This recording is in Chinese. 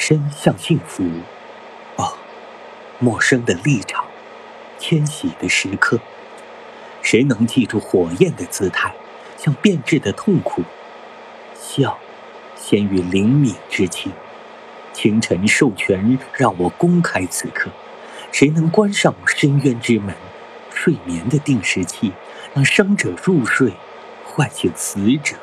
身向幸福。哦陌生的立场迁徙的时刻。谁能记住火焰的姿态像变质的痛苦？笑先于灵敏之情。清晨授权让我公开此刻。谁能关上深渊之门？睡眠的定时器让生者入睡唤醒死者。